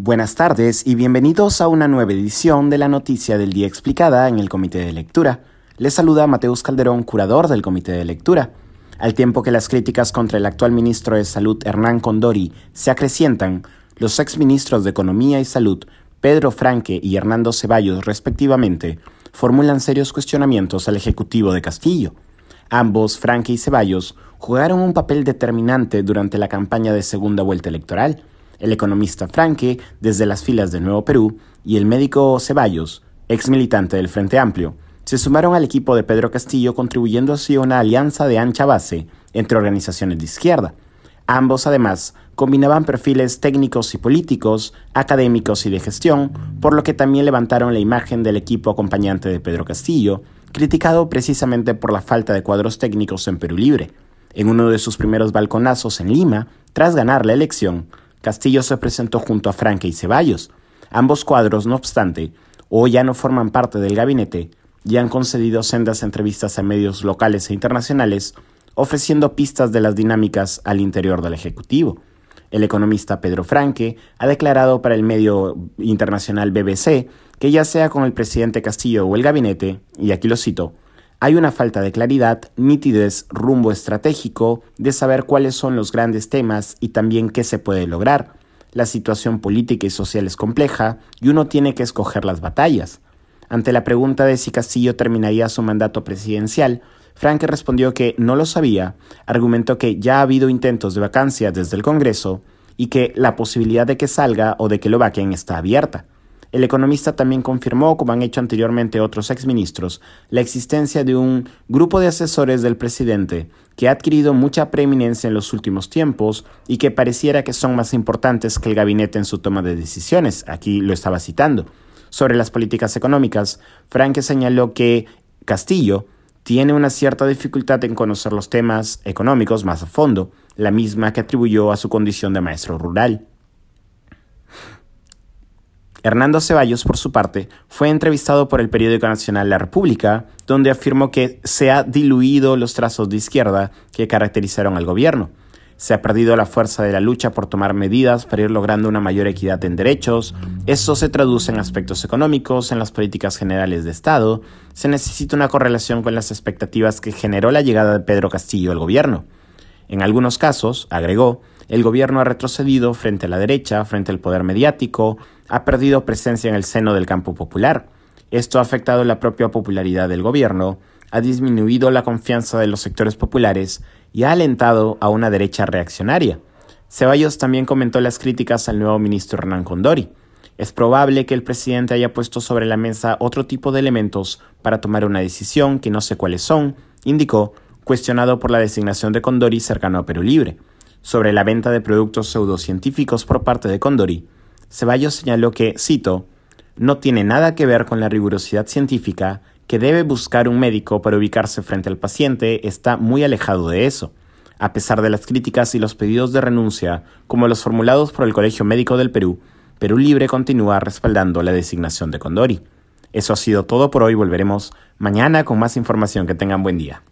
Buenas tardes y bienvenidos a una nueva edición de la Noticia del Día Explicada en el Comité de Lectura. Les saluda Mateus Calderón, curador del Comité de Lectura. Al tiempo que las críticas contra el actual ministro de Salud Hernán Condori se acrecientan, los exministros de Economía y Salud, Pedro Franque y Hernando Ceballos respectivamente, formulan serios cuestionamientos al Ejecutivo de Castillo. Ambos, Franque y Ceballos, jugaron un papel determinante durante la campaña de segunda vuelta electoral el economista Franque desde las filas de Nuevo Perú y el médico Ceballos, ex militante del Frente Amplio, se sumaron al equipo de Pedro Castillo contribuyendo así a una alianza de ancha base entre organizaciones de izquierda. Ambos además combinaban perfiles técnicos y políticos, académicos y de gestión, por lo que también levantaron la imagen del equipo acompañante de Pedro Castillo, criticado precisamente por la falta de cuadros técnicos en Perú Libre. En uno de sus primeros balconazos en Lima, tras ganar la elección, Castillo se presentó junto a Franque y Ceballos. Ambos cuadros, no obstante, hoy ya no forman parte del gabinete y han concedido sendas entrevistas a medios locales e internacionales, ofreciendo pistas de las dinámicas al interior del Ejecutivo. El economista Pedro Franque ha declarado para el medio internacional BBC que ya sea con el presidente Castillo o el gabinete, y aquí lo cito, hay una falta de claridad, nitidez, rumbo estratégico, de saber cuáles son los grandes temas y también qué se puede lograr. La situación política y social es compleja y uno tiene que escoger las batallas. Ante la pregunta de si Castillo terminaría su mandato presidencial, Franke respondió que no lo sabía, argumentó que ya ha habido intentos de vacancia desde el Congreso y que la posibilidad de que salga o de que lo vaquen está abierta. El economista también confirmó, como han hecho anteriormente otros exministros, la existencia de un grupo de asesores del presidente que ha adquirido mucha preeminencia en los últimos tiempos y que pareciera que son más importantes que el gabinete en su toma de decisiones. Aquí lo estaba citando. Sobre las políticas económicas, Franke señaló que Castillo tiene una cierta dificultad en conocer los temas económicos más a fondo, la misma que atribuyó a su condición de maestro rural. Hernando Ceballos, por su parte, fue entrevistado por el periódico nacional La República, donde afirmó que se ha diluido los trazos de izquierda que caracterizaron al gobierno. Se ha perdido la fuerza de la lucha por tomar medidas para ir logrando una mayor equidad en derechos. Eso se traduce en aspectos económicos, en las políticas generales de Estado. Se necesita una correlación con las expectativas que generó la llegada de Pedro Castillo al gobierno. En algunos casos, agregó, el gobierno ha retrocedido frente a la derecha, frente al poder mediático, ha perdido presencia en el seno del campo popular. Esto ha afectado la propia popularidad del gobierno, ha disminuido la confianza de los sectores populares y ha alentado a una derecha reaccionaria. Ceballos también comentó las críticas al nuevo ministro Hernán Condori. Es probable que el presidente haya puesto sobre la mesa otro tipo de elementos para tomar una decisión que no sé cuáles son, indicó, cuestionado por la designación de Condori cercano a Perú Libre sobre la venta de productos pseudocientíficos por parte de Condori, Ceballos señaló que, cito, no tiene nada que ver con la rigurosidad científica que debe buscar un médico para ubicarse frente al paciente está muy alejado de eso. A pesar de las críticas y los pedidos de renuncia, como los formulados por el Colegio Médico del Perú, Perú Libre continúa respaldando la designación de Condori. Eso ha sido todo por hoy, volveremos mañana con más información. Que tengan buen día.